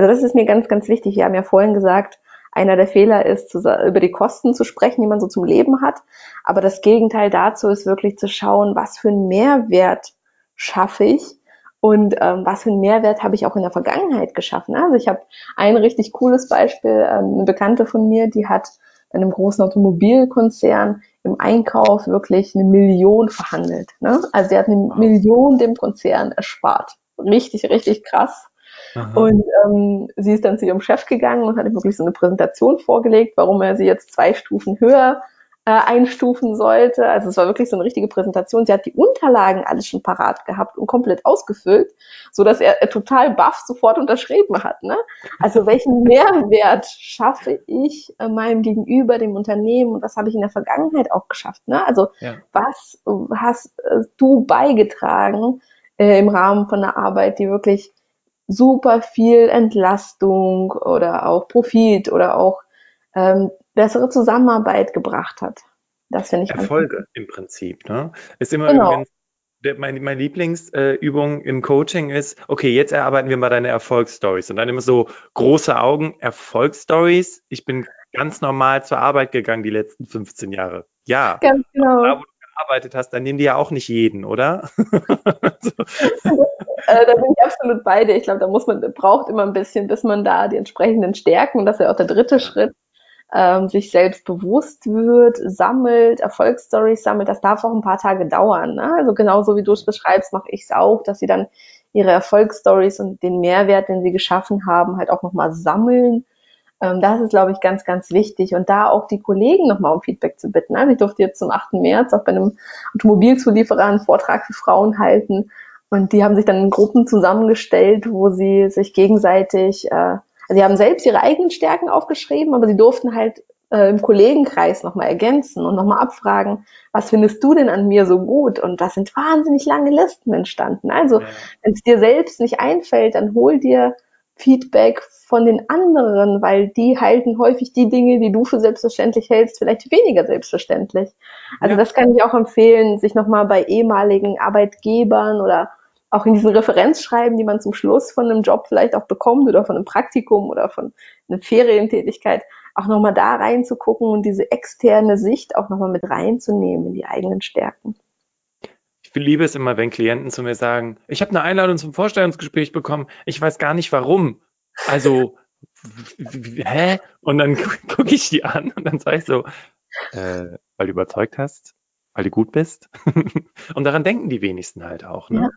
Also das ist mir ganz, ganz wichtig. Wir haben ja vorhin gesagt, einer der Fehler ist, über die Kosten zu sprechen, die man so zum Leben hat. Aber das Gegenteil dazu ist wirklich zu schauen, was für einen Mehrwert schaffe ich und ähm, was für einen Mehrwert habe ich auch in der Vergangenheit geschaffen. Also ich habe ein richtig cooles Beispiel, ähm, eine Bekannte von mir, die hat bei einem großen Automobilkonzern im Einkauf wirklich eine Million verhandelt. Ne? Also sie hat eine. Million dem Konzern erspart. Richtig, richtig krass. Aha. Und ähm, sie ist dann zu ihrem Chef gegangen und hat ihm wirklich so eine Präsentation vorgelegt, warum er sie jetzt zwei Stufen höher äh, einstufen sollte. Also es war wirklich so eine richtige Präsentation. Sie hat die Unterlagen alles schon parat gehabt und komplett ausgefüllt, so dass er, er total baff sofort unterschrieben hat. Ne? Also welchen Mehrwert schaffe ich äh, meinem Gegenüber, dem Unternehmen und was habe ich in der Vergangenheit auch geschafft? Ne? Also ja. was hast äh, du beigetragen äh, im Rahmen von einer Arbeit, die wirklich super viel Entlastung oder auch Profit oder auch ähm, bessere Zusammenarbeit gebracht hat. Das finde ich Erfolge im Prinzip, ne? Ist immer genau. übrigens der, mein, meine Lieblingsübung äh, im Coaching ist, okay, jetzt erarbeiten wir mal deine Erfolgsstories. Und dann immer so große Augen, Erfolgsstories. Ich bin ganz normal zur Arbeit gegangen die letzten 15 Jahre. Ja. Ganz genau. Da, wo du gearbeitet hast, dann nehmen die ja auch nicht jeden, oder? so. äh, da bin ich absolut bei dir. Ich glaube, da muss man, braucht immer ein bisschen, bis man da die entsprechenden Stärken, und das ist ja auch der dritte Schritt, ähm, sich selbst bewusst wird, sammelt, Erfolgsstories sammelt, das darf auch ein paar Tage dauern. Ne? Also genauso wie du es beschreibst, mache ich es auch, dass sie dann ihre Erfolgsstories und den Mehrwert, den sie geschaffen haben, halt auch nochmal sammeln. Ähm, das ist, glaube ich, ganz, ganz wichtig. Und da auch die Kollegen nochmal um Feedback zu bitten. Also ich durfte jetzt zum 8. März auch bei einem Automobilzulieferer einen Vortrag für Frauen halten. Und die haben sich dann in Gruppen zusammengestellt, wo sie sich gegenseitig äh, also sie haben selbst ihre eigenen Stärken aufgeschrieben, aber sie durften halt äh, im Kollegenkreis nochmal ergänzen und nochmal abfragen, was findest du denn an mir so gut? Und da sind wahnsinnig lange Listen entstanden. Also, ja. wenn es dir selbst nicht einfällt, dann hol dir Feedback von den anderen, weil die halten häufig die Dinge, die du für selbstverständlich hältst, vielleicht weniger selbstverständlich. Also ja. das kann ich auch empfehlen, sich nochmal bei ehemaligen Arbeitgebern oder auch in diesen Referenzschreiben, die man zum Schluss von einem Job vielleicht auch bekommt oder von einem Praktikum oder von einer Ferientätigkeit, auch nochmal da reinzugucken und diese externe Sicht auch nochmal mit reinzunehmen in die eigenen Stärken. Ich liebe es immer, wenn Klienten zu mir sagen, ich habe eine Einladung zum Vorstellungsgespräch bekommen, ich weiß gar nicht warum. Also, hä? Und dann gucke ich die an und dann sage ich so, äh, weil du überzeugt hast, weil du gut bist. und daran denken die wenigsten halt auch. Ne? Ja.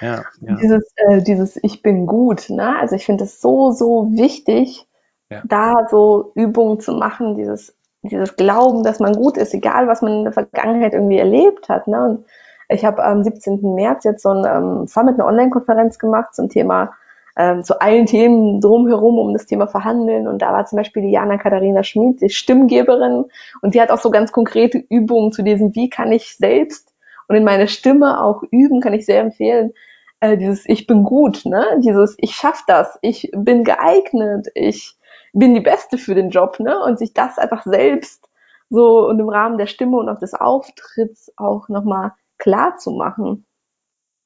Ja, ja. Dieses, äh, dieses Ich bin gut, ne? Also ich finde es so, so wichtig, ja. da so Übungen zu machen, dieses, dieses Glauben, dass man gut ist, egal was man in der Vergangenheit irgendwie erlebt hat. Ne? Und ich habe am 17. März jetzt so ein ähm, Summit, eine Online-Konferenz gemacht zum Thema, ähm, zu allen Themen drumherum um das Thema Verhandeln. Und da war zum Beispiel die Jana Katharina Schmid, die Stimmgeberin, und die hat auch so ganz konkrete Übungen zu diesem, wie kann ich selbst und in meiner Stimme auch üben, kann ich sehr empfehlen, äh, dieses Ich bin gut, ne? Dieses Ich schaff das, ich bin geeignet, ich bin die Beste für den Job, ne? Und sich das einfach selbst so und im Rahmen der Stimme und auch des Auftritts auch nochmal klar zu machen.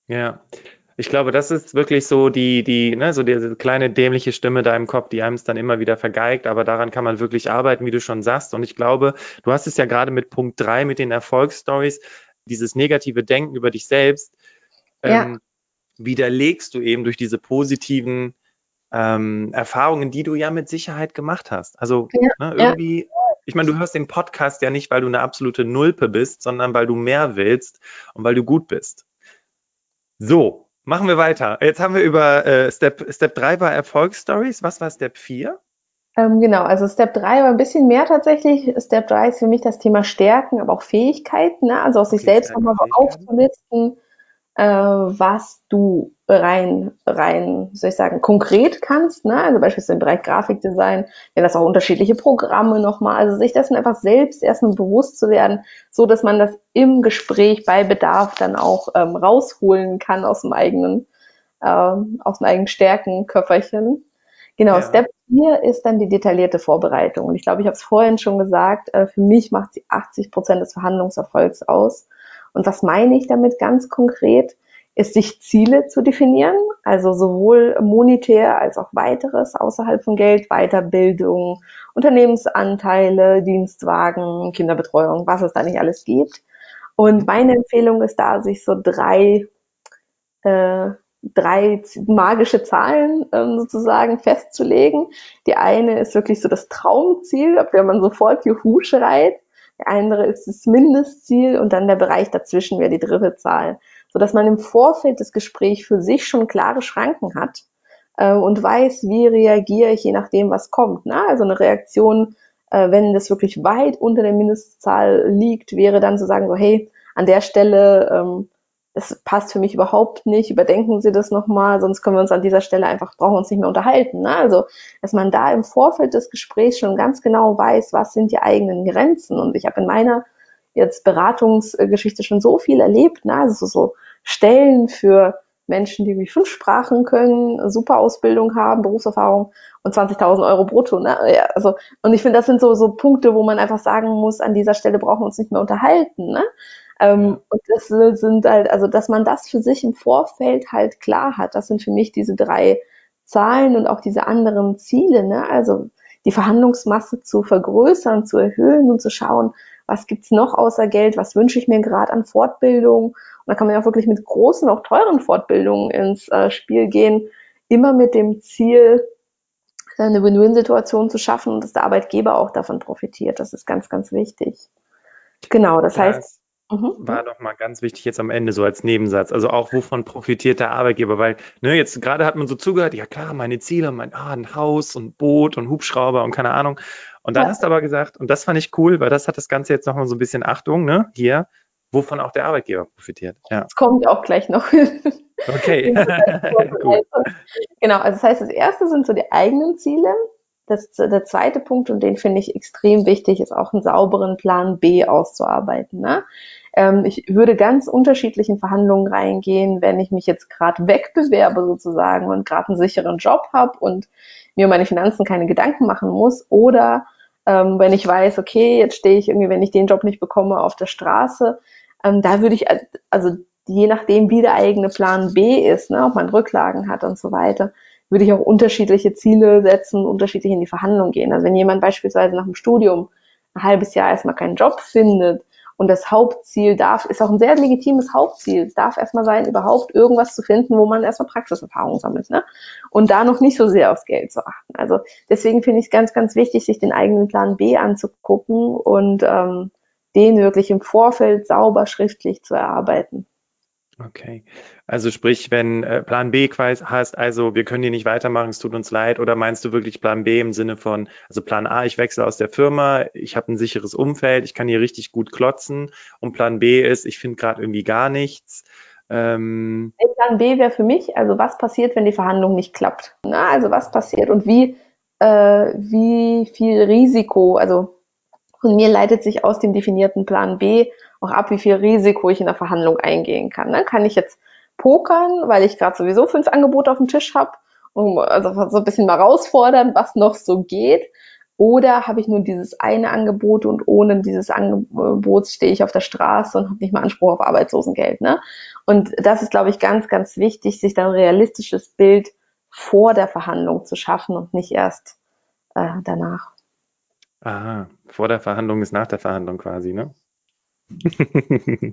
Ja. Ich glaube, das ist wirklich so die, die, ne, so diese kleine dämliche Stimme da im Kopf, die einem es dann immer wieder vergeigt, aber daran kann man wirklich arbeiten, wie du schon sagst. Und ich glaube, du hast es ja gerade mit Punkt drei mit den Erfolgsstories, dieses negative Denken über dich selbst. Ja. Ähm, widerlegst du eben durch diese positiven ähm, Erfahrungen, die du ja mit Sicherheit gemacht hast. Also ja, ne, irgendwie, ja. Ich meine, du hörst den Podcast ja nicht, weil du eine absolute Nulpe bist, sondern weil du mehr willst und weil du gut bist. So, machen wir weiter. Jetzt haben wir über äh, Step, Step 3 war Erfolgsstories. Was war Step 4? Ähm, genau, also Step 3 war ein bisschen mehr tatsächlich. Step 3 ist für mich das Thema Stärken, aber auch Fähigkeiten, ne? also aus sich selbst nochmal so aufzulisten, äh, was du rein, rein, soll ich sagen, konkret kannst, ne? also beispielsweise im Bereich Grafikdesign, wenn das auch unterschiedliche Programme nochmal, also sich dessen einfach selbst erstmal bewusst zu werden, so dass man das im Gespräch bei Bedarf dann auch ähm, rausholen kann aus dem eigenen, ähm, aus dem eigenen Stärkenköfferchen. Genau, ja. Step 4 ist dann die detaillierte Vorbereitung. Und ich glaube, ich habe es vorhin schon gesagt, äh, für mich macht sie 80 Prozent des Verhandlungserfolgs aus. Und was meine ich damit ganz konkret? ist, sich Ziele zu definieren, also sowohl monetär als auch weiteres außerhalb von Geld, Weiterbildung, Unternehmensanteile, Dienstwagen, Kinderbetreuung, was es da nicht alles gibt. Und meine Empfehlung ist da, sich so drei, äh, drei magische Zahlen ähm, sozusagen festzulegen. Die eine ist wirklich so das Traumziel, ab der man sofort Juhu schreit. Der andere ist das Mindestziel und dann der Bereich dazwischen wäre die dritte Zahl so dass man im Vorfeld des Gesprächs für sich schon klare Schranken hat äh, und weiß, wie reagiere ich, je nachdem, was kommt. Ne? Also eine Reaktion, äh, wenn das wirklich weit unter der Mindestzahl liegt, wäre dann zu sagen, so, hey, an der Stelle, ähm, das passt für mich überhaupt nicht, überdenken Sie das nochmal, sonst können wir uns an dieser Stelle einfach, brauchen uns nicht mehr unterhalten. Ne? Also, dass man da im Vorfeld des Gesprächs schon ganz genau weiß, was sind die eigenen Grenzen. Und ich habe in meiner jetzt Beratungsgeschichte schon so viel erlebt, ne? also so Stellen für Menschen, die wie fünf Sprachen können, super Ausbildung haben, Berufserfahrung und 20.000 Euro brutto. Ne? Ja, also, und ich finde, das sind so, so Punkte, wo man einfach sagen muss, an dieser Stelle brauchen wir uns nicht mehr unterhalten. Ne? Ähm, und das sind halt, also, dass man das für sich im Vorfeld halt klar hat, das sind für mich diese drei Zahlen und auch diese anderen Ziele. Ne? Also, die Verhandlungsmasse zu vergrößern, zu erhöhen und zu schauen, was gibt's noch außer Geld, was wünsche ich mir gerade an Fortbildung. Und da kann man ja auch wirklich mit großen, auch teuren Fortbildungen ins äh, Spiel gehen, immer mit dem Ziel, äh, eine Win-Win-Situation zu schaffen und dass der Arbeitgeber auch davon profitiert. Das ist ganz, ganz wichtig. Genau, das ja, heißt. Mhm. War doch mal ganz wichtig jetzt am Ende so als Nebensatz. Also auch wovon profitiert der Arbeitgeber? Weil, ne, jetzt gerade hat man so zugehört, ja klar, meine Ziele, mein ah, ein Haus und Boot und Hubschrauber und keine Ahnung. Und dann ja. hast du aber gesagt, und das fand ich cool, weil das hat das Ganze jetzt nochmal so ein bisschen Achtung, ne, hier, wovon auch der Arbeitgeber profitiert. Ja. Das kommt auch gleich noch. Okay. genau, also das heißt, das erste sind so die eigenen Ziele. Das, der zweite Punkt, und den finde ich extrem wichtig, ist auch einen sauberen Plan B auszuarbeiten. Ne? Ähm, ich würde ganz unterschiedlichen Verhandlungen reingehen, wenn ich mich jetzt gerade wegbewerbe sozusagen und gerade einen sicheren Job habe und mir um meine Finanzen keine Gedanken machen muss oder ähm, wenn ich weiß, okay, jetzt stehe ich irgendwie, wenn ich den Job nicht bekomme, auf der Straße, ähm, da würde ich, also je nachdem, wie der eigene Plan B ist, ne, ob man Rücklagen hat und so weiter, würde ich auch unterschiedliche Ziele setzen, unterschiedlich in die Verhandlung gehen. Also wenn jemand beispielsweise nach dem Studium ein halbes Jahr erstmal keinen Job findet und das Hauptziel darf, ist auch ein sehr legitimes Hauptziel. Es darf erstmal sein, überhaupt irgendwas zu finden, wo man erstmal Praxiserfahrung sammelt. Ne? Und da noch nicht so sehr aufs Geld zu achten. Also deswegen finde ich es ganz, ganz wichtig, sich den eigenen Plan B anzugucken und ähm, den wirklich im Vorfeld sauber schriftlich zu erarbeiten. Okay. Also sprich, wenn äh, Plan B heißt, also wir können hier nicht weitermachen, es tut uns leid, oder meinst du wirklich Plan B im Sinne von, also Plan A, ich wechsle aus der Firma, ich habe ein sicheres Umfeld, ich kann hier richtig gut klotzen und Plan B ist, ich finde gerade irgendwie gar nichts. Ähm Plan B wäre für mich, also was passiert, wenn die Verhandlung nicht klappt? Na, also was passiert und wie, äh, wie viel Risiko, also von mir leitet sich aus dem definierten Plan B auch ab, wie viel Risiko ich in der Verhandlung eingehen kann. Ne? Kann ich jetzt pokern, weil ich gerade sowieso fünf Angebote auf dem Tisch habe, um also so ein bisschen mal herausfordern, was noch so geht. Oder habe ich nur dieses eine Angebot und ohne dieses Angebot stehe ich auf der Straße und habe nicht mal Anspruch auf Arbeitslosengeld. Ne? Und das ist, glaube ich, ganz, ganz wichtig, sich dann ein realistisches Bild vor der Verhandlung zu schaffen und nicht erst äh, danach. Aha, vor der Verhandlung ist nach der Verhandlung quasi, ne? So,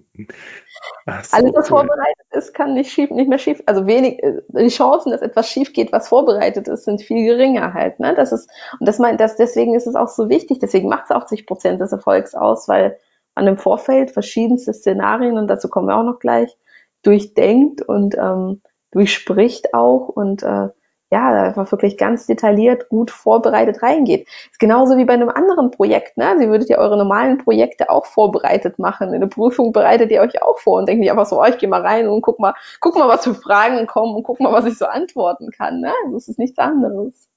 Alles, was vorbereitet ist, kann nicht schief, nicht mehr schief. Also wenig, äh, die Chancen, dass etwas schief geht, was vorbereitet ist, sind viel geringer halt. Ne? Das ist, und das meint, das, deswegen ist es auch so wichtig. Deswegen macht es 80 Prozent des Erfolgs aus, weil man im Vorfeld verschiedenste Szenarien, und dazu kommen wir auch noch gleich, durchdenkt und ähm, durchspricht auch und äh, ja, einfach wirklich ganz detailliert, gut vorbereitet reingeht. Ist genauso wie bei einem anderen Projekt. Ne? Sie würdet ja eure normalen Projekte auch vorbereitet machen. In der Prüfung bereitet ihr euch auch vor und denkt nicht einfach so, oh, ich gehe mal rein und guck mal, guck mal, was für Fragen kommen und guck mal, was ich so antworten kann. Ne? Das ist nichts anderes.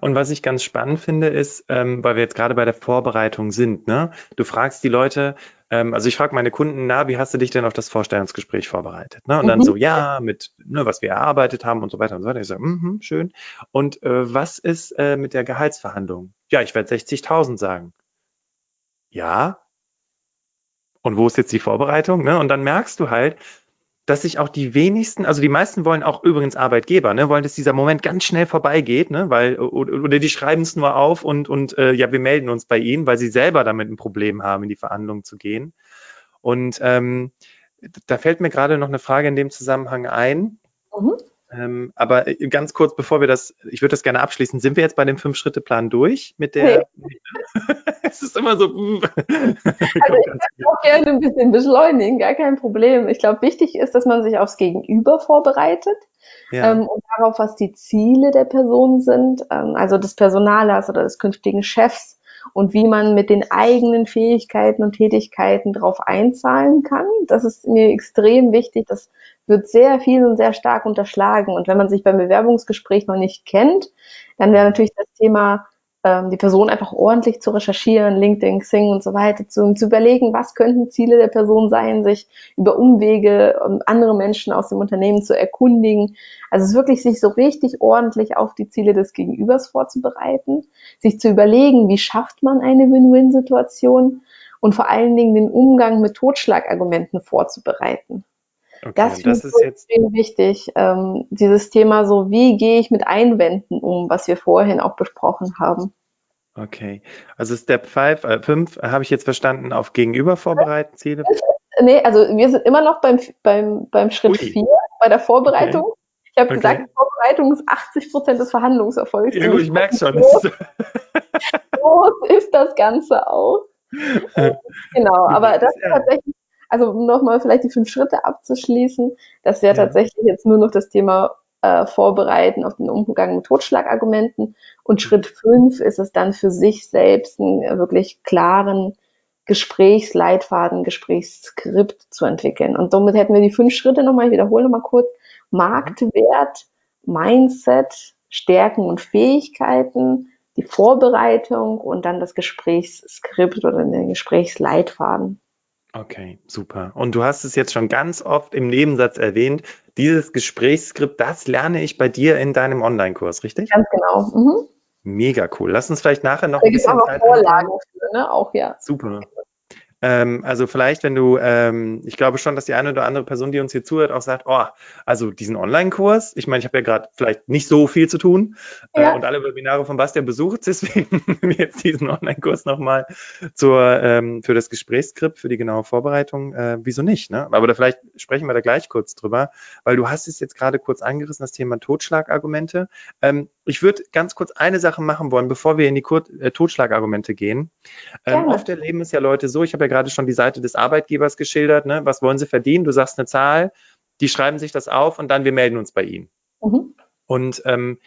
Und was ich ganz spannend finde, ist, ähm, weil wir jetzt gerade bei der Vorbereitung sind, ne? Du fragst die Leute, ähm, also ich frage meine Kunden, na, wie hast du dich denn auf das Vorstellungsgespräch vorbereitet? Ne? Und mhm. dann so, ja, mit, ne, was wir erarbeitet haben und so weiter und so weiter. Ich sage, mhm, schön. Und äh, was ist äh, mit der Gehaltsverhandlung? Ja, ich werde 60.000 sagen. Ja. Und wo ist jetzt die Vorbereitung? Ne? Und dann merkst du halt, dass sich auch die wenigsten, also die meisten wollen auch übrigens Arbeitgeber, ne, wollen, dass dieser Moment ganz schnell vorbeigeht, ne, weil, oder, die schreiben es nur auf und, und äh, ja, wir melden uns bei ihnen, weil sie selber damit ein Problem haben, in die Verhandlungen zu gehen. Und ähm, da fällt mir gerade noch eine Frage in dem Zusammenhang ein. Mhm. Ähm, aber äh, ganz kurz, bevor wir das, ich würde das gerne abschließen, sind wir jetzt bei dem Fünf-Schritte-Plan durch mit der? Nee. es ist immer so. Mm. also ich würde auch gerne ein bisschen beschleunigen, gar kein Problem. Ich glaube, wichtig ist, dass man sich aufs Gegenüber vorbereitet ja. ähm, und darauf, was die Ziele der Person sind, ähm, also des Personalers oder des künftigen Chefs und wie man mit den eigenen Fähigkeiten und Tätigkeiten darauf einzahlen kann. Das ist mir extrem wichtig. Das wird sehr viel und sehr stark unterschlagen. Und wenn man sich beim Bewerbungsgespräch noch nicht kennt, dann wäre natürlich das Thema, ähm, die Person einfach ordentlich zu recherchieren, LinkedIn, Xing und so weiter, zu, zu überlegen, was könnten Ziele der Person sein, sich über Umwege um andere Menschen aus dem Unternehmen zu erkundigen. Also es ist wirklich, sich so richtig ordentlich auf die Ziele des Gegenübers vorzubereiten, sich zu überlegen, wie schafft man eine Win-Win-Situation und vor allen Dingen den Umgang mit Totschlagargumenten vorzubereiten. Okay, das, das ist jetzt wichtig. Ähm, dieses Thema so, wie gehe ich mit Einwänden um, was wir vorhin auch besprochen haben. Okay, also Step 5 äh, fünf, habe ich jetzt verstanden, auf Gegenüber vorbereiten Ziele? Nee, also wir sind immer noch beim, beim, beim Schritt 4, bei der Vorbereitung. Okay. Ich habe okay. gesagt, Vorbereitung ist 80 Prozent des Verhandlungserfolgs. Ja, ich merke schon. Groß, groß ist das Ganze auch. genau, aber das ist tatsächlich also um nochmal vielleicht die fünf Schritte abzuschließen, das wäre ja. tatsächlich jetzt nur noch das Thema äh, Vorbereiten auf den Umgang mit Totschlagargumenten. Und Schritt fünf ist es dann für sich selbst einen wirklich klaren Gesprächsleitfaden, Gesprächsskript zu entwickeln. Und somit hätten wir die fünf Schritte nochmal, ich wiederhole nochmal kurz, Marktwert, Mindset, Stärken und Fähigkeiten, die Vorbereitung und dann das Gesprächsskript oder den Gesprächsleitfaden. Okay, super. Und du hast es jetzt schon ganz oft im Nebensatz erwähnt. Dieses Gesprächsskript, das lerne ich bei dir in deinem Online-Kurs, richtig? Ganz genau. Mhm. Mega cool. Lass uns vielleicht nachher noch da ein bisschen Zeit Vorlagen für, ne? Auch ja. Super. Ähm, also vielleicht, wenn du, ähm, ich glaube schon, dass die eine oder andere Person, die uns hier zuhört, auch sagt, oh, also diesen Online-Kurs, ich meine, ich habe ja gerade vielleicht nicht so viel zu tun äh, ja. äh, und alle Webinare von Bastian besucht, deswegen jetzt diesen Online-Kurs nochmal zur, ähm, für das Gesprächsskript, für die genaue Vorbereitung, äh, wieso nicht, ne? Aber da vielleicht sprechen wir da gleich kurz drüber, weil du hast es jetzt gerade kurz angerissen, das Thema Totschlagargumente. Ähm, ich würde ganz kurz eine Sache machen wollen, bevor wir in die Kur äh, Totschlagargumente gehen. Ähm, oft erleben es ja Leute so, ich habe ja gerade schon die Seite des Arbeitgebers geschildert, ne? was wollen sie verdienen? Du sagst eine Zahl, die schreiben sich das auf und dann wir melden uns bei ihnen. Mhm. Und ähm,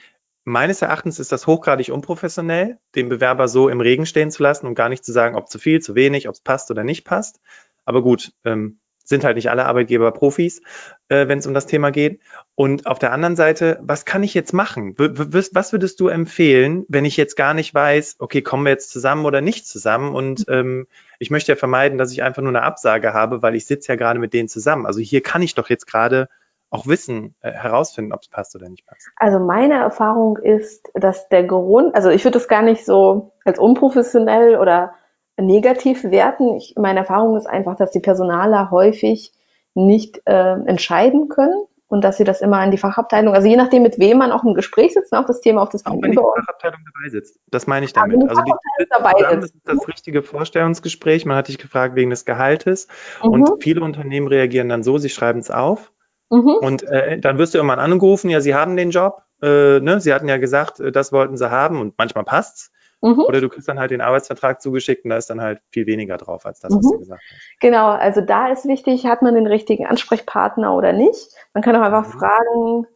meines Erachtens ist das hochgradig unprofessionell, den Bewerber so im Regen stehen zu lassen und gar nicht zu sagen, ob zu viel, zu wenig, ob es passt oder nicht passt. Aber gut, ähm, sind halt nicht alle Arbeitgeber Profis, äh, wenn es um das Thema geht. Und auf der anderen Seite, was kann ich jetzt machen? Was würdest du empfehlen, wenn ich jetzt gar nicht weiß, okay, kommen wir jetzt zusammen oder nicht zusammen? Und ähm, ich möchte ja vermeiden, dass ich einfach nur eine Absage habe, weil ich sitze ja gerade mit denen zusammen. Also hier kann ich doch jetzt gerade auch wissen, äh, herausfinden, ob es passt oder nicht passt. Also meine Erfahrung ist, dass der Grund, also ich würde das gar nicht so als unprofessionell oder negativ werten. Ich, meine Erfahrung ist einfach, dass die Personaler häufig nicht äh, entscheiden können und dass sie das immer an die Fachabteilung, also je nachdem, mit wem man auch im Gespräch sitzt, auch das Thema auf das Auch wenn die Fachabteilung dabei sitzt. Das meine ich damit. Also die, dabei zusammen, ist das richtige Vorstellungsgespräch. Man hat dich gefragt wegen des Gehaltes mhm. und viele Unternehmen reagieren dann so, sie schreiben es auf mhm. und äh, dann wirst du irgendwann angerufen, ja, sie haben den Job, äh, ne? sie hatten ja gesagt, äh, das wollten sie haben und manchmal passt's. Mhm. Oder du kriegst dann halt den Arbeitsvertrag zugeschickt und da ist dann halt viel weniger drauf als das, was mhm. du gesagt hast. Genau, also da ist wichtig, hat man den richtigen Ansprechpartner oder nicht. Man kann auch einfach mhm. fragen,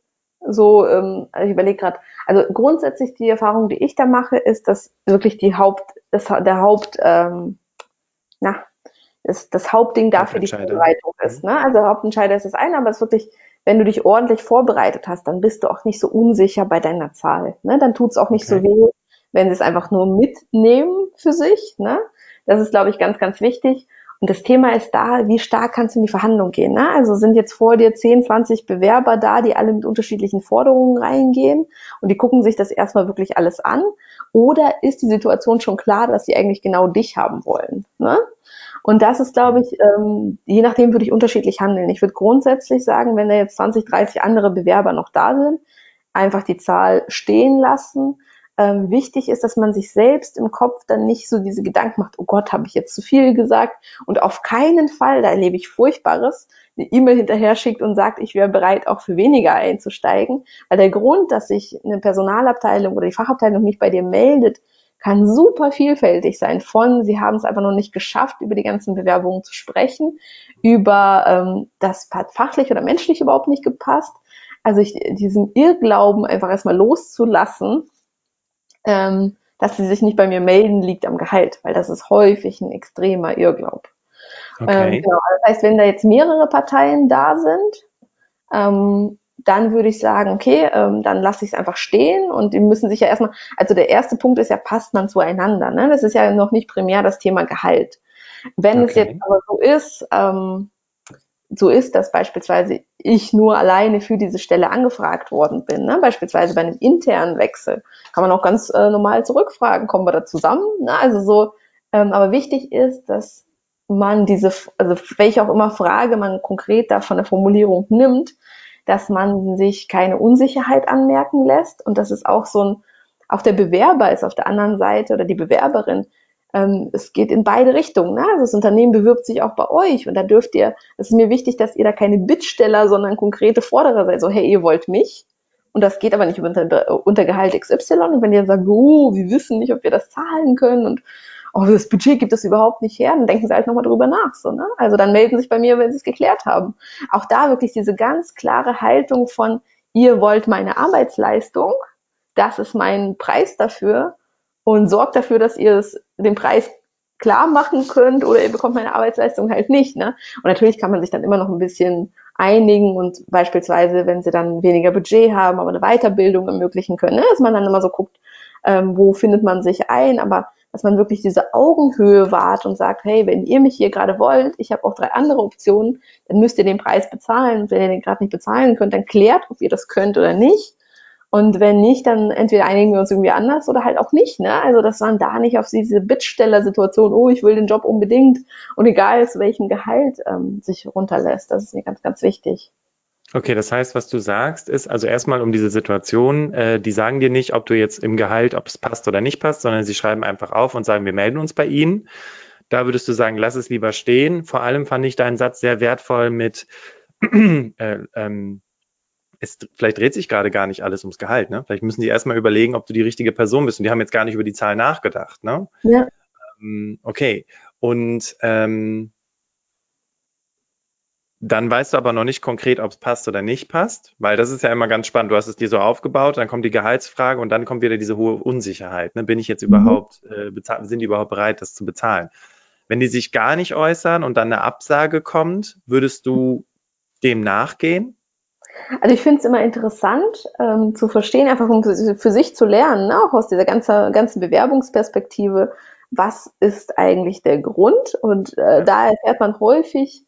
so, ähm, also ich überlege gerade, also grundsätzlich die Erfahrung, die ich da mache, ist, dass wirklich die Haupt, das, der Haupt, ähm, na, das, das Hauptding dafür die Vorbereitung ist. Mhm. Ne? Also Hauptentscheider ist das eine, aber es ist wirklich, wenn du dich ordentlich vorbereitet hast, dann bist du auch nicht so unsicher bei deiner Zahl. Ne? Dann tut es auch nicht okay. so weh, wenn sie es einfach nur mitnehmen für sich. Ne? Das ist, glaube ich, ganz, ganz wichtig. Und das Thema ist da, wie stark kannst du in die Verhandlung gehen? Ne? Also sind jetzt vor dir 10, 20 Bewerber da, die alle mit unterschiedlichen Forderungen reingehen und die gucken sich das erstmal wirklich alles an? Oder ist die Situation schon klar, dass sie eigentlich genau dich haben wollen? Ne? Und das ist, glaube ich, ähm, je nachdem würde ich unterschiedlich handeln. Ich würde grundsätzlich sagen, wenn da jetzt 20, 30 andere Bewerber noch da sind, einfach die Zahl stehen lassen. Ähm, wichtig ist, dass man sich selbst im Kopf dann nicht so diese Gedanken macht, oh Gott, habe ich jetzt zu viel gesagt? Und auf keinen Fall, da erlebe ich Furchtbares, eine E-Mail hinterher schickt und sagt, ich wäre bereit, auch für weniger einzusteigen. Weil der Grund, dass sich eine Personalabteilung oder die Fachabteilung nicht bei dir meldet, kann super vielfältig sein. Von, sie haben es einfach noch nicht geschafft, über die ganzen Bewerbungen zu sprechen, über ähm, das hat fachlich oder menschlich überhaupt nicht gepasst. Also ich, diesen Irrglauben einfach erstmal loszulassen, ähm, dass sie sich nicht bei mir melden, liegt am Gehalt, weil das ist häufig ein extremer Irrglaub. Okay. Ähm, genau. Das heißt, wenn da jetzt mehrere Parteien da sind, ähm, dann würde ich sagen, okay, ähm, dann lasse ich es einfach stehen und die müssen sich ja erstmal, also der erste Punkt ist ja, passt man zueinander. Ne? Das ist ja noch nicht primär das Thema Gehalt. Wenn okay. es jetzt aber so ist, ähm, so ist, dass beispielsweise ich nur alleine für diese Stelle angefragt worden bin, ne? beispielsweise bei einem internen Wechsel, kann man auch ganz äh, normal zurückfragen, kommen wir da zusammen? Ne? Also so, ähm, aber wichtig ist, dass man diese, also welche auch immer Frage man konkret da von der Formulierung nimmt, dass man sich keine Unsicherheit anmerken lässt und das ist auch so ein, auch der Bewerber ist auf der anderen Seite oder die Bewerberin, ähm, es geht in beide Richtungen. Ne? Also das Unternehmen bewirbt sich auch bei euch und da dürft ihr, es ist mir wichtig, dass ihr da keine Bittsteller, sondern konkrete Forderer seid. So, hey, ihr wollt mich und das geht aber nicht unter, unter Gehalt XY und wenn ihr sagt, oh, wir wissen nicht, ob wir das zahlen können und oh, das Budget gibt es überhaupt nicht her, dann denken sie halt nochmal drüber nach. So, ne? Also dann melden sie sich bei mir, wenn sie es geklärt haben. Auch da wirklich diese ganz klare Haltung von, ihr wollt meine Arbeitsleistung, das ist mein Preis dafür und sorgt dafür, dass ihr es, den Preis klar machen könnt oder ihr bekommt meine Arbeitsleistung halt nicht. Ne? Und natürlich kann man sich dann immer noch ein bisschen einigen und beispielsweise, wenn sie dann weniger Budget haben, aber eine Weiterbildung ermöglichen können, ne? dass man dann immer so guckt, ähm, wo findet man sich ein, aber dass man wirklich diese Augenhöhe wahrt und sagt, hey, wenn ihr mich hier gerade wollt, ich habe auch drei andere Optionen, dann müsst ihr den Preis bezahlen. Und wenn ihr den gerade nicht bezahlen könnt, dann klärt, ob ihr das könnt oder nicht. Und wenn nicht, dann entweder einigen wir uns irgendwie anders oder halt auch nicht. Ne? Also dass man da nicht auf diese Bittsteller-Situation, oh, ich will den Job unbedingt und egal zu welchem Gehalt ähm, sich runterlässt. Das ist mir ganz, ganz wichtig. Okay, das heißt, was du sagst, ist also erstmal um diese Situation, äh, die sagen dir nicht, ob du jetzt im Gehalt, ob es passt oder nicht passt, sondern sie schreiben einfach auf und sagen, wir melden uns bei Ihnen. Da würdest du sagen, lass es lieber stehen. Vor allem fand ich deinen Satz sehr wertvoll mit, äh, ähm, es, vielleicht dreht sich gerade gar nicht alles ums Gehalt. Ne? Vielleicht müssen die erstmal überlegen, ob du die richtige Person bist. Und die haben jetzt gar nicht über die Zahl nachgedacht. Ne? Ja. Ähm, okay. Und ähm, dann weißt du aber noch nicht konkret, ob es passt oder nicht passt, weil das ist ja immer ganz spannend. Du hast es dir so aufgebaut, dann kommt die Gehaltsfrage und dann kommt wieder diese hohe Unsicherheit. Ne? Bin ich jetzt mhm. überhaupt, äh, sind die überhaupt bereit, das zu bezahlen? Wenn die sich gar nicht äußern und dann eine Absage kommt, würdest du dem nachgehen? Also ich finde es immer interessant ähm, zu verstehen, einfach um für sich zu lernen, ne? auch aus dieser ganzen, ganzen Bewerbungsperspektive, was ist eigentlich der Grund? Und äh, da erfährt man häufig,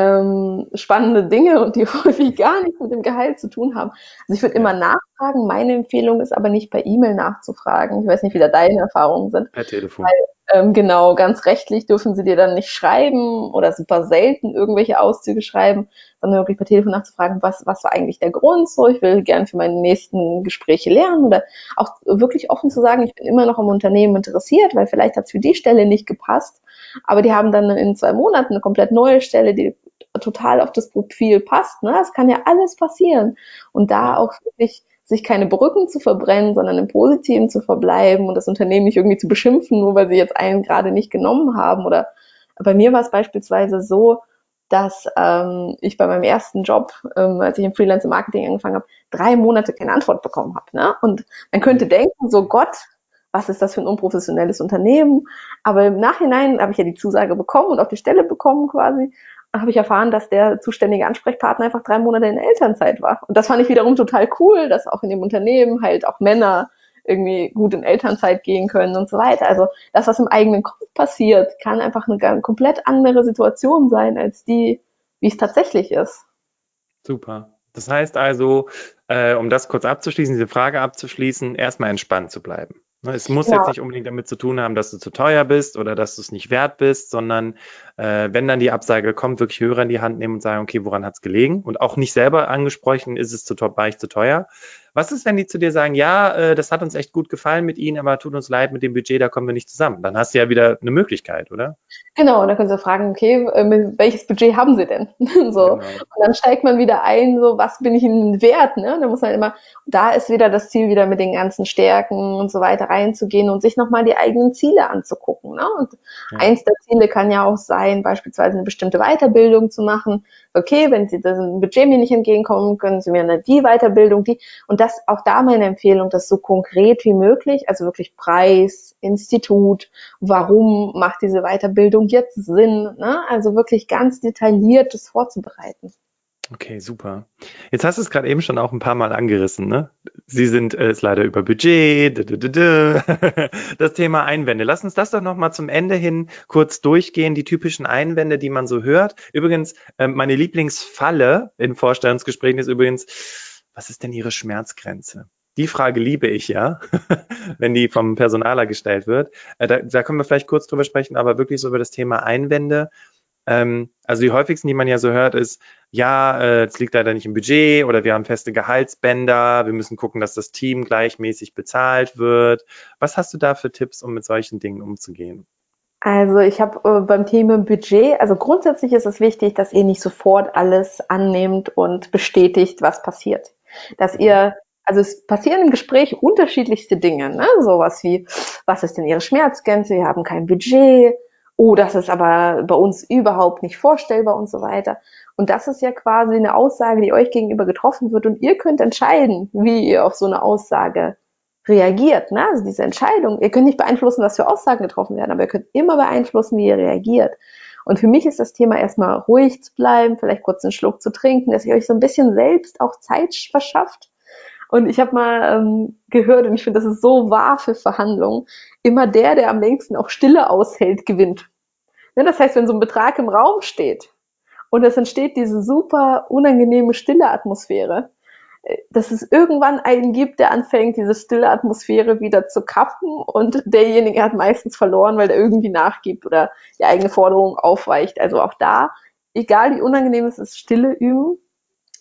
ähm, spannende Dinge und die häufig gar nichts mit dem Gehalt zu tun haben. Also ich würde immer nachfragen. Meine Empfehlung ist aber nicht per E-Mail nachzufragen. Ich weiß nicht, wie da deine Erfahrungen sind. Per Telefon. Weil, ähm, genau, ganz rechtlich dürfen sie dir dann nicht schreiben oder super selten irgendwelche Auszüge schreiben, sondern wirklich per Telefon nachzufragen, was, was war eigentlich der Grund so, ich will gern für meine nächsten Gespräche lernen oder auch wirklich offen zu sagen, ich bin immer noch am Unternehmen interessiert, weil vielleicht hat es für die Stelle nicht gepasst aber die haben dann in zwei Monaten eine komplett neue Stelle, die total auf das Profil passt. Ne? Das kann ja alles passieren. Und da auch wirklich sich keine Brücken zu verbrennen, sondern im Positiven zu verbleiben und das Unternehmen nicht irgendwie zu beschimpfen, nur weil sie jetzt einen gerade nicht genommen haben. Oder bei mir war es beispielsweise so, dass ähm, ich bei meinem ersten Job, ähm, als ich im Freelancer Marketing angefangen habe, drei Monate keine Antwort bekommen habe. Ne? Und man könnte denken, so Gott, was ist das für ein unprofessionelles Unternehmen? Aber im Nachhinein habe ich ja die Zusage bekommen und auf die Stelle bekommen quasi habe ich erfahren, dass der zuständige Ansprechpartner einfach drei Monate in Elternzeit war. Und das fand ich wiederum total cool, dass auch in dem Unternehmen halt auch Männer irgendwie gut in Elternzeit gehen können und so weiter. Also das, was im eigenen Kopf passiert, kann einfach eine komplett andere Situation sein als die, wie es tatsächlich ist. Super. Das heißt also, äh, um das kurz abzuschließen, diese Frage abzuschließen, erstmal entspannt zu bleiben. Ne, es muss genau. jetzt nicht unbedingt damit zu tun haben, dass du zu teuer bist oder dass du es nicht wert bist, sondern äh, wenn dann die Absage kommt, wirklich Hörer in die Hand nehmen und sagen, okay, woran hat es gelegen? Und auch nicht selber angesprochen, ist es zu, war ich zu teuer, was ist, wenn die zu dir sagen, ja, äh, das hat uns echt gut gefallen mit Ihnen, aber tut uns leid, mit dem Budget, da kommen wir nicht zusammen? Dann hast du ja wieder eine Möglichkeit, oder? Genau, und dann können sie fragen, okay, äh, welches Budget haben Sie denn? so. Genau. Und dann steigt man wieder ein, so, was bin ich Ihnen wert? Ne? Da muss man immer, da ist wieder das Ziel, wieder mit den ganzen Stärken und so weiter reinzugehen und sich nochmal die eigenen Ziele anzugucken. Ne? Und ja. eins der Ziele kann ja auch sein, beispielsweise eine bestimmte Weiterbildung zu machen. Okay, wenn Sie das Budget mir nicht entgegenkommen, können Sie mir eine die Weiterbildung, die, und das auch da meine Empfehlung, das so konkret wie möglich, also wirklich Preis, Institut, warum macht diese Weiterbildung jetzt Sinn, ne? also wirklich ganz detailliert das vorzubereiten. Okay, super. Jetzt hast du es gerade eben schon auch ein paar Mal angerissen. Ne? Sie sind äh, ist leider über Budget, das Thema Einwände. Lass uns das doch nochmal zum Ende hin kurz durchgehen, die typischen Einwände, die man so hört. Übrigens, äh, meine Lieblingsfalle in Vorstellungsgesprächen ist übrigens, was ist denn Ihre Schmerzgrenze? Die Frage liebe ich ja, wenn die vom Personaler gestellt wird. Äh, da, da können wir vielleicht kurz drüber sprechen, aber wirklich so über das Thema Einwände. Ähm, also die häufigsten, die man ja so hört, ist, ja, äh, es liegt leider nicht im Budget oder wir haben feste Gehaltsbänder, wir müssen gucken, dass das Team gleichmäßig bezahlt wird. Was hast du da für Tipps, um mit solchen Dingen umzugehen? Also ich habe äh, beim Thema Budget, also grundsätzlich ist es wichtig, dass ihr nicht sofort alles annehmt und bestätigt, was passiert dass ihr also es passieren im Gespräch unterschiedlichste Dinge, ne? sowas wie, was ist denn Ihre Schmerzgrenze? Wir haben kein Budget. Oh, das ist aber bei uns überhaupt nicht vorstellbar und so weiter. Und das ist ja quasi eine Aussage, die euch gegenüber getroffen wird und ihr könnt entscheiden, wie ihr auf so eine Aussage reagiert. Ne? Also diese Entscheidung, ihr könnt nicht beeinflussen, was für Aussagen getroffen werden, aber ihr könnt immer beeinflussen, wie ihr reagiert. Und für mich ist das Thema erstmal ruhig zu bleiben, vielleicht kurz einen Schluck zu trinken, dass ihr euch so ein bisschen selbst auch Zeit verschafft. Und ich habe mal ähm, gehört, und ich finde, das ist so wahr für Verhandlungen, immer der, der am längsten auch Stille aushält, gewinnt. Ne, das heißt, wenn so ein Betrag im Raum steht und es entsteht diese super unangenehme stille Atmosphäre, dass es irgendwann einen gibt, der anfängt, diese stille Atmosphäre wieder zu kappen und derjenige hat meistens verloren, weil der irgendwie nachgibt oder die eigene Forderung aufweicht. Also auch da, egal wie unangenehm es ist, Stille üben.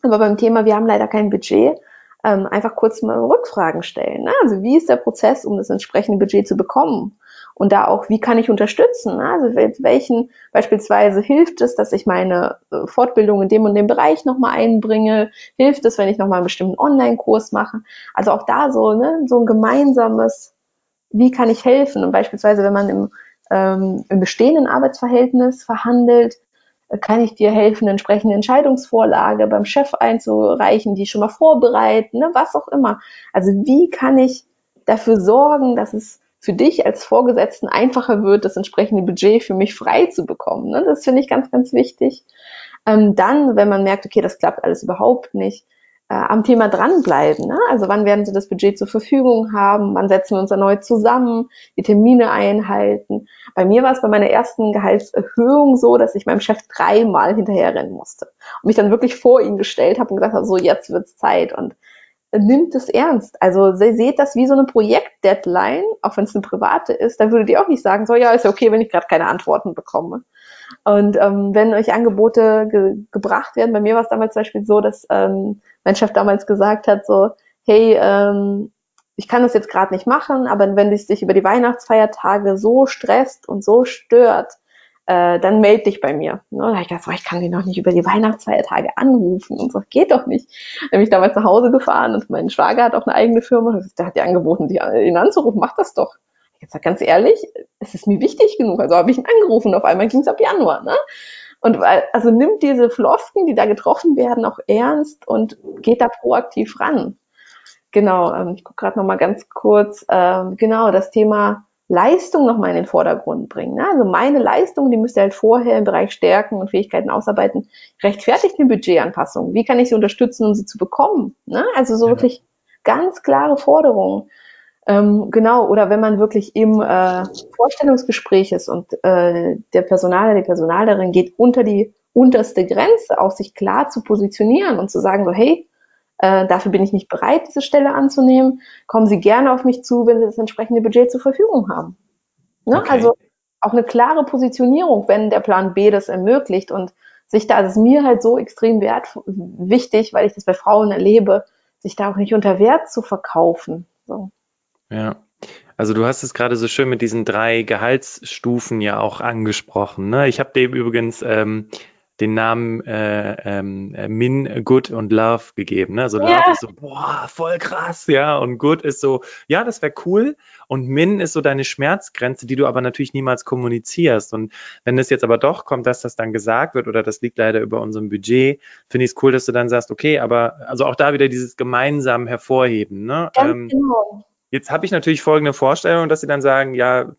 Aber beim Thema, wir haben leider kein Budget, ähm, einfach kurz mal Rückfragen stellen. Ne? Also wie ist der Prozess, um das entsprechende Budget zu bekommen? Und da auch, wie kann ich unterstützen? Ne? Also welchen beispielsweise hilft es, dass ich meine äh, Fortbildung in dem und dem Bereich nochmal einbringe? Hilft es, wenn ich nochmal einen bestimmten Online-Kurs mache? Also auch da so, ne, so ein gemeinsames, wie kann ich helfen? Und beispielsweise, wenn man im, ähm, im bestehenden Arbeitsverhältnis verhandelt, kann ich dir helfen, eine entsprechende Entscheidungsvorlage beim Chef einzureichen, die schon mal vorbereiten, ne, was auch immer. Also wie kann ich dafür sorgen, dass es für dich als Vorgesetzten einfacher wird, das entsprechende Budget für mich frei zu bekommen. Ne? Das finde ich ganz, ganz wichtig. Ähm, dann, wenn man merkt, okay, das klappt alles überhaupt nicht, äh, am Thema dranbleiben. Ne? Also wann werden sie das Budget zur Verfügung haben? Wann setzen wir uns erneut zusammen? Die Termine einhalten? Bei mir war es bei meiner ersten Gehaltserhöhung so, dass ich meinem Chef dreimal hinterherrennen musste und mich dann wirklich vor ihn gestellt habe und gesagt habe, so jetzt wird's Zeit. Und nimmt es ernst. Also seht das wie so eine Projekt-Deadline, auch wenn es eine private ist, dann würdet ihr auch nicht sagen, so ja, ist ja okay, wenn ich gerade keine Antworten bekomme. Und ähm, wenn euch Angebote ge gebracht werden, bei mir war es damals zum Beispiel so, dass ähm, mein Chef damals gesagt hat, so, hey, ähm, ich kann das jetzt gerade nicht machen, aber wenn es dich über die Weihnachtsfeiertage so stresst und so stört, äh, dann melde dich bei mir. Ne? Da habe ich gedacht, ich kann die noch nicht über die Weihnachtsfeiertage anrufen und so, geht doch nicht. Dann bin ich damals nach Hause gefahren und mein Schwager hat auch eine eigene Firma, der hat dir angeboten, die, ihn anzurufen, mach das doch. Habe gesagt, ganz ehrlich, es ist mir wichtig genug. Also habe ich ihn angerufen, auf einmal ging es ab Januar. Ne? Und also nimmt diese Flosken, die da getroffen werden, auch ernst und geht da proaktiv ran. Genau, ähm, ich gucke gerade noch mal ganz kurz. Ähm, genau, das Thema Leistung nochmal in den Vordergrund bringen. Ne? Also meine Leistung, die müsst ihr halt vorher im Bereich Stärken und Fähigkeiten ausarbeiten, rechtfertigt eine Budgetanpassung. Wie kann ich sie unterstützen, um sie zu bekommen? Ne? Also so ja. wirklich ganz klare Forderungen. Ähm, genau, oder wenn man wirklich im äh, Vorstellungsgespräch ist und äh, der Personaler, die Personalerin geht unter die unterste Grenze, auch sich klar zu positionieren und zu sagen so, hey, Äh, dafür bin ich nicht bereit, diese Stelle anzunehmen. Kommen Sie gerne auf mich zu, wenn Sie das entsprechende Budget zur Verfügung haben. Ne? Okay. Also auch eine klare Positionierung, wenn der Plan B das ermöglicht und sich da, das ist mir halt so extrem wert, wichtig, weil ich das bei Frauen erlebe, sich da auch nicht unter Wert zu verkaufen. So. Ja. Also du hast es gerade so schön mit diesen drei Gehaltsstufen ja auch angesprochen. Ne? Ich habe dem übrigens ähm, den Namen äh, ähm, äh, Min, Good und Love gegeben. Ne? Also. Love ist so, boah, voll krass, ja. Und Good ist so, ja, das wäre cool. Und Min ist so deine Schmerzgrenze, die du aber natürlich niemals kommunizierst. Und wenn es jetzt aber doch kommt, dass das dann gesagt wird oder das liegt leider über unserem Budget, finde ich es cool, dass du dann sagst, okay, aber also auch da wieder dieses gemeinsam hervorheben. Ne? Ähm, genau. Jetzt habe ich natürlich folgende Vorstellung, dass sie dann sagen, ja,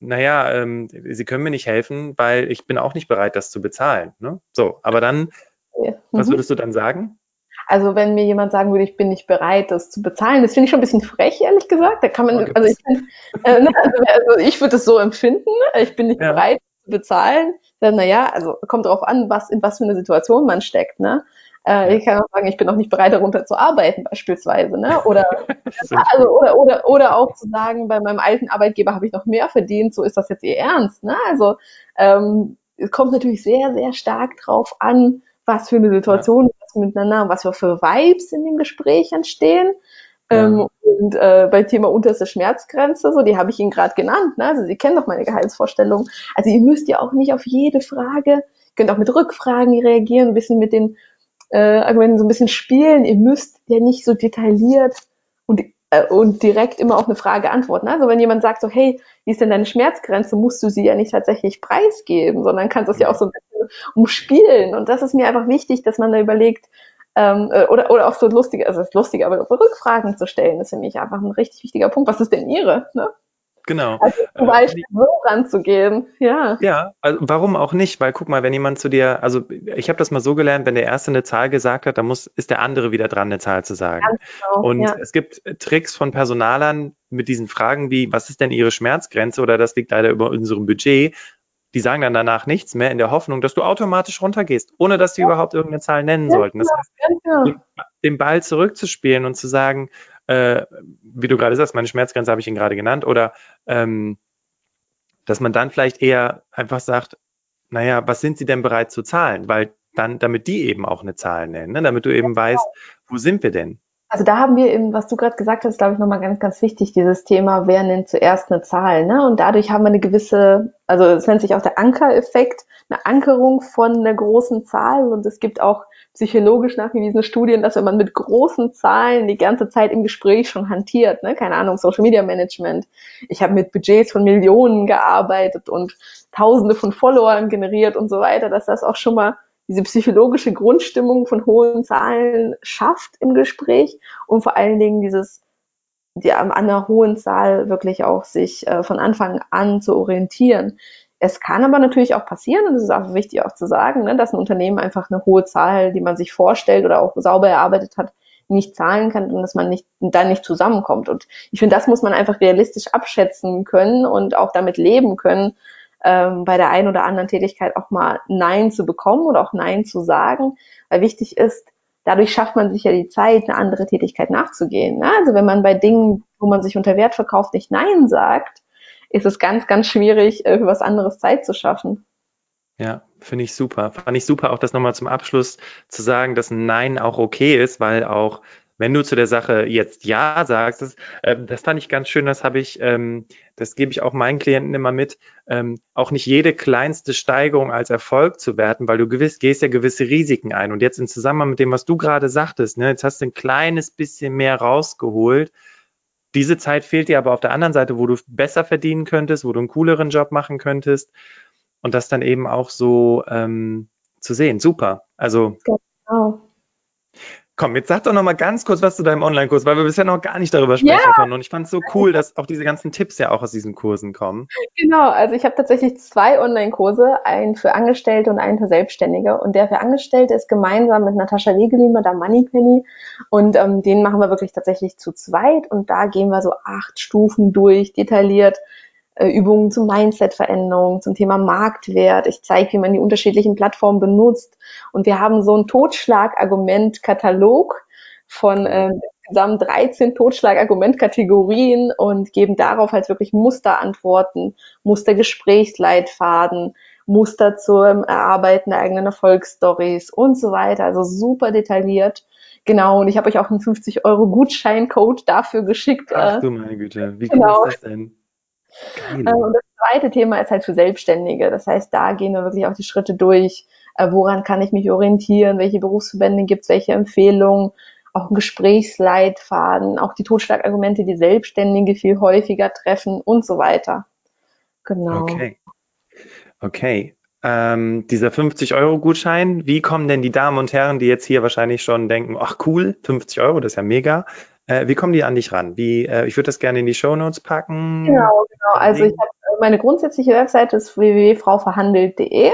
naja, ähm, Sie können mir nicht helfen, weil ich bin auch nicht bereit, das zu bezahlen. Ne? So, aber dann, ja. mhm. was würdest du dann sagen? Also wenn mir jemand sagen würde, ich bin nicht bereit, das zu bezahlen, das finde ich schon ein bisschen frech, ehrlich gesagt. Da kann man, okay. also ich, find, äh, ne, also, also ich würde es so empfinden, ich bin nicht ja. bereit zu bezahlen. Dann, naja, also kommt darauf an, was in was für eine Situation man steckt. Ne? Äh, ich kann auch sagen, ich bin auch nicht bereit, darunter zu arbeiten, beispielsweise. Ne? Oder, also, oder, oder, oder auch zu sagen, bei meinem alten Arbeitgeber habe ich noch mehr verdient, so ist das jetzt ihr Ernst. Ne? Also ähm, es kommt natürlich sehr, sehr stark drauf an, was für eine Situation ja. was miteinander, was für, Vibes in dem Gespräch entstehen. Ja. Ähm, und äh, bei Thema unterste Schmerzgrenze, so die habe ich Ihnen gerade genannt. Ne? Also Sie kennen doch meine Gehaltsvorstellung. Also ihr müsst ja auch nicht auf jede Frage, könnt auch mit Rückfragen reagieren, ein bisschen mit den äh, Argumenten so ein bisschen spielen. Ihr müsst ja nicht so detailliert und, äh, und direkt immer auf eine Frage antworten. Also wenn jemand sagt so, hey, wie ist denn deine Schmerzgrenze, musst du sie ja nicht tatsächlich preisgeben, sondern kannst das ja auch so ein bisschen umspielen. Und das ist mir einfach wichtig, dass man da überlegt, ähm, äh, oder, oder auch so lustige, also das ist lustig, aber Rückfragen zu stellen, ist für mich einfach ein richtig wichtiger Punkt. Was ist denn Ihre? Ne? Genau. Also zum äh, Beispiel äh, so ranzugehen, ja. Ja, also warum auch nicht? Weil guck mal, wenn jemand zu dir, also ich habe das mal so gelernt, wenn der Erste eine Zahl gesagt hat, dann muss, ist der andere wieder dran, eine Zahl zu sagen. Genau, Und ja. es gibt Tricks von Personalern mit diesen Fragen wie, was ist denn Ihre Schmerzgrenze oder das liegt leider über unserem Budget, die sagen dann danach nichts mehr in der Hoffnung, dass du automatisch runtergehst, ohne dass die ja. überhaupt irgendeine Zahl nennen ja, sollten. Das heißt, den, den Ball zurückzuspielen und zu sagen, äh, wie du gerade sagst, meine Schmerzgrenze habe ich ihn gerade genannt, oder ähm, dass man dann vielleicht eher einfach sagt, naja, was sind sie denn bereit zu zahlen? Weil dann, damit die eben auch eine Zahl nennen, ne? damit du eben ja, weißt, wo sind wir denn? Also da haben wir eben, was du gerade gesagt hast, glaube ich, nochmal ganz, ganz wichtig, dieses Thema, wer nennt zuerst eine Zahl. Ne? Und dadurch haben wir eine gewisse, also es nennt sich auch der Ankereffekt, eine Ankerung von einer großen Zahl. Und es gibt auch psychologisch nachgewiesene Studien, dass wenn man mit großen Zahlen die ganze Zeit im Gespräch schon hantiert, ne? keine Ahnung, Social Media Management, ich habe mit Budgets von Millionen gearbeitet und Tausende von Followern generiert und so weiter, dass das auch schon mal diese psychologische Grundstimmung von hohen Zahlen schafft im Gespräch und vor allen Dingen dieses die an einer hohen Zahl wirklich auch sich äh, von Anfang an zu orientieren. Es kann aber natürlich auch passieren, und es ist auch wichtig auch zu sagen, ne, dass ein Unternehmen einfach eine hohe Zahl, die man sich vorstellt oder auch sauber erarbeitet hat, nicht zahlen kann und dass man nicht, dann nicht zusammenkommt. Und ich finde, das muss man einfach realistisch abschätzen können und auch damit leben können, ähm, bei der einen oder anderen Tätigkeit auch mal Nein zu bekommen oder auch Nein zu sagen. Weil wichtig ist, dadurch schafft man sich ja die Zeit, eine andere Tätigkeit nachzugehen. Ne? Also wenn man bei Dingen, wo man sich unter Wert verkauft, nicht Nein sagt, ist es ganz, ganz schwierig, für was anderes Zeit zu schaffen. Ja, finde ich super. Fand ich super, auch das nochmal zum Abschluss zu sagen, dass ein Nein auch okay ist, weil auch wenn du zu der Sache jetzt Ja sagst, das, äh, das fand ich ganz schön, das habe ich, ähm, das gebe ich auch meinen Klienten immer mit, ähm, auch nicht jede kleinste Steigerung als Erfolg zu werten, weil du gewiss, gehst ja gewisse Risiken ein. Und jetzt im Zusammenhang mit dem, was du gerade sagtest, ne, jetzt hast du ein kleines bisschen mehr rausgeholt, diese Zeit fehlt dir aber auf der anderen Seite, wo du besser verdienen könntest, wo du einen cooleren Job machen könntest und das dann eben auch so ähm, zu sehen. Super. Also genau. Komm, jetzt sag doch noch mal ganz kurz was zu deinem Online-Kurs, weil wir bisher noch gar nicht darüber sprechen ja. konnten. Und ich fand es so cool, dass auch diese ganzen Tipps ja auch aus diesen Kursen kommen. Genau, also ich habe tatsächlich zwei Online-Kurse, einen für Angestellte und einen für Selbstständige. Und der für Angestellte ist gemeinsam mit Natascha Wegelin, der Moneypenny. Und ähm, den machen wir wirklich tatsächlich zu zweit. Und da gehen wir so acht Stufen durch, detailliert Übungen zum Mindset-Veränderung, zum Thema Marktwert. Ich zeige, wie man die unterschiedlichen Plattformen benutzt. Und wir haben so einen Totschlagargument-Katalog von äh, insgesamt 13 Totschlagargument-Kategorien und geben darauf halt wirklich Musterantworten, Mustergesprächsleitfaden, Muster zum Erarbeiten der eigenen Erfolgsstories und so weiter. Also super detailliert. Genau, und ich habe euch auch einen 50 Euro Gutscheincode dafür geschickt. Ach äh, du meine Güte, wie genau. ist das denn? Geil. Äh, und das zweite Thema ist halt für Selbstständige. Das heißt, da gehen wir wirklich auch die Schritte durch. Äh, woran kann ich mich orientieren? Welche Berufsverbände gibt es? Welche Empfehlungen? Auch ein Gesprächsleitfaden, auch die Totschlagargumente, die Selbstständige viel häufiger treffen und so weiter. Genau. Okay. Okay. Ähm, dieser 50-Euro-Gutschein, wie kommen denn die Damen und Herren, die jetzt hier wahrscheinlich schon denken, ach cool, 50 Euro, das ist ja mega. Äh, wie kommen die an dich ran? Wie, äh, ich würde das gerne in die Show Notes packen. Genau, genau. Also ich habe äh, meine grundsätzliche Webseite ist www.frauverhandelt.de.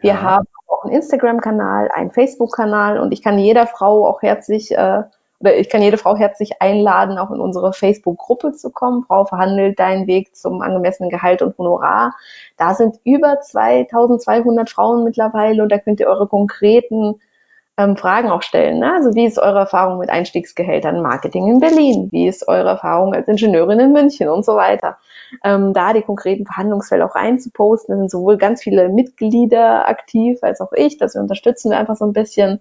Wir ja. haben auch einen Instagram-Kanal, einen Facebook-Kanal und ich kann jeder Frau auch herzlich äh, oder ich kann jede Frau herzlich einladen, auch in unsere Facebook-Gruppe zu kommen. Frau verhandelt deinen Weg zum angemessenen Gehalt und Honorar. Da sind über 2200 Frauen mittlerweile und da könnt ihr eure konkreten ähm, Fragen auch stellen. Ne? Also wie ist eure Erfahrung mit Einstiegsgehältern Marketing in Berlin? Wie ist eure Erfahrung als Ingenieurin in München und so weiter? Ähm, da die konkreten Verhandlungsfälle auch reinzuposten. Da sind sowohl ganz viele Mitglieder aktiv als auch ich. Das unterstützen wir einfach so ein bisschen.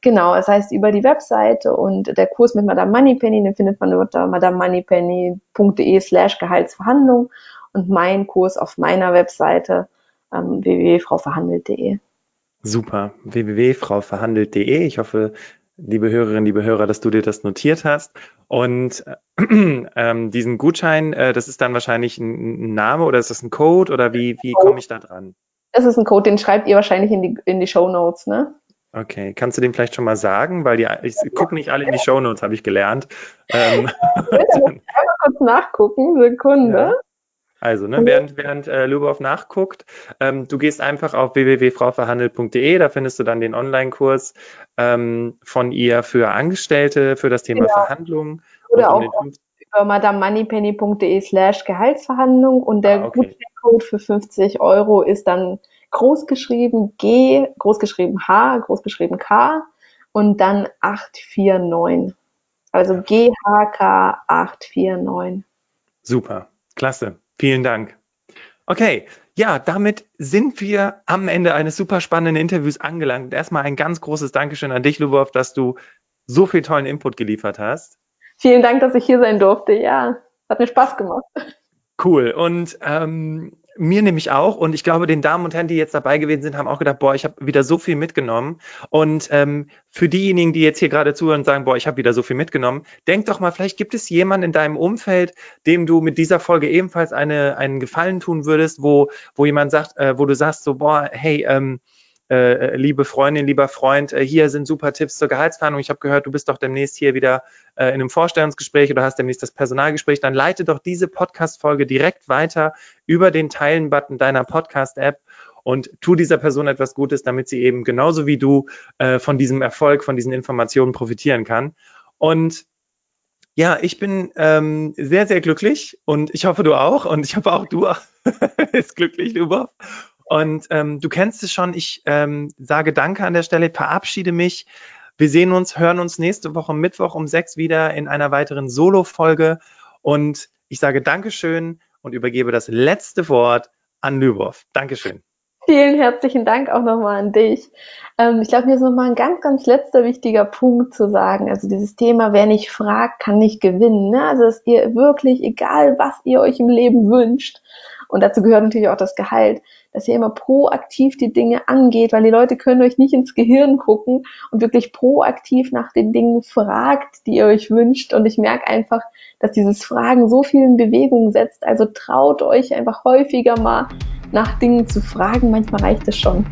Genau, es heißt über die Webseite und der Kurs mit Madame Moneypenny, den findet man unter madamemoneypenny.de slash Gehaltsverhandlung und mein Kurs auf meiner Webseite ähm, www.frauverhandelt.de. Super, www.frauverhandelt.de. Ich hoffe, liebe Hörerinnen, liebe Hörer, dass du dir das notiert hast. Und äh, ähm, diesen Gutschein, äh, das ist dann wahrscheinlich ein, Name oder ist das ein Code oder wie, wie komme ich da dran? Das ist ein Code, den schreibt ihr wahrscheinlich in die, in die Show Notes, ne? Okay, kannst du den vielleicht schon mal sagen? Weil die, ich gucke nicht alle in die Shownotes, habe ich gelernt. Ähm, ich will einmal kurz nachgucken, Sekunde. Ja. Also, ne, während, während äh, Lubov nachguckt, ähm, du gehst einfach auf www.frauverhandelt.de, da findest du dann den Online-Kurs ähm, von ihr für Angestellte, für das Thema ja. Verhandlungen. Oder auch um über madamemoneypenny.de slash Gehaltsverhandlung und der ah, okay. Gutscheincode für 50 Euro ist dann großgeschrieben G, großgeschrieben H, großgeschrieben K und dann 849. Also GHK 849. Super, klasse. Vielen Dank. Okay, ja, damit sind wir am Ende eines super spannenden Interviews angelangt. Erstmal ein ganz großes Dankeschön an dich, Lubov, dass du so viel tollen Input geliefert hast. Vielen Dank, dass ich hier sein durfte. Ja, hat mir Spaß gemacht. Cool. Und ähm, mir nämlich auch und ich glaube, den Damen und Herren, die jetzt dabei gewesen sind, haben auch gedacht, boah, ich habe wieder so viel mitgenommen. Und ähm, für diejenigen, die jetzt hier gerade zuhören und sagen, boah, ich habe wieder so viel mitgenommen, denk doch mal, vielleicht gibt es jemanden in deinem Umfeld, dem du mit dieser Folge ebenfalls eine, einen Gefallen tun würdest, wo, wo jemand sagt, äh, wo du sagst, so, boah, hey, ähm, äh, liebe Freundin, lieber Freund, äh, hier sind super Tipps zur Gehaltsverhandlung. Ich habe gehört, du bist doch demnächst hier wieder äh, in einem Vorstellungsgespräch oder hast demnächst das Personalgespräch. Dann leite doch diese Podcast-Folge direkt weiter über den Teilen-Button deiner Podcast-App und tu dieser Person etwas Gutes, damit sie eben genauso wie du äh, von diesem Erfolg, von diesen Informationen profitieren kann. Und ja, ich bin ähm, sehr, sehr glücklich und ich hoffe, du auch. Und ich hoffe auch, du bist glücklich, Lubov. Und ähm, du kennst es schon, ich ähm, sage Danke an der Stelle, verabschiede mich. Wir sehen uns, hören uns nächste Woche Mittwoch um sechs wieder in einer weiteren Solo-Folge. Und ich sage Dankeschön und übergebe das letzte Wort an Lübow. Dankeschön. Vielen herzlichen Dank auch nochmal an dich. Ähm, ich glaube, mir ist nochmal ein ganz, ganz letzter wichtiger Punkt zu sagen. Also dieses Thema, wer nicht fragt, kann nicht gewinnen. Ne? Also dass ihr wirklich, egal was ihr euch im Leben wünscht, und dazu gehört natürlich auch das Gehalt, dass ihr immer proaktiv die Dinge angeht, weil die Leute können euch nicht ins Gehirn gucken und wirklich proaktiv nach den Dingen fragt, die ihr euch wünscht. Und ich merke einfach, dass dieses Fragen so viel in Bewegung setzt. Also traut euch einfach häufiger mal nach Dingen zu fragen. Manchmal reicht es schon.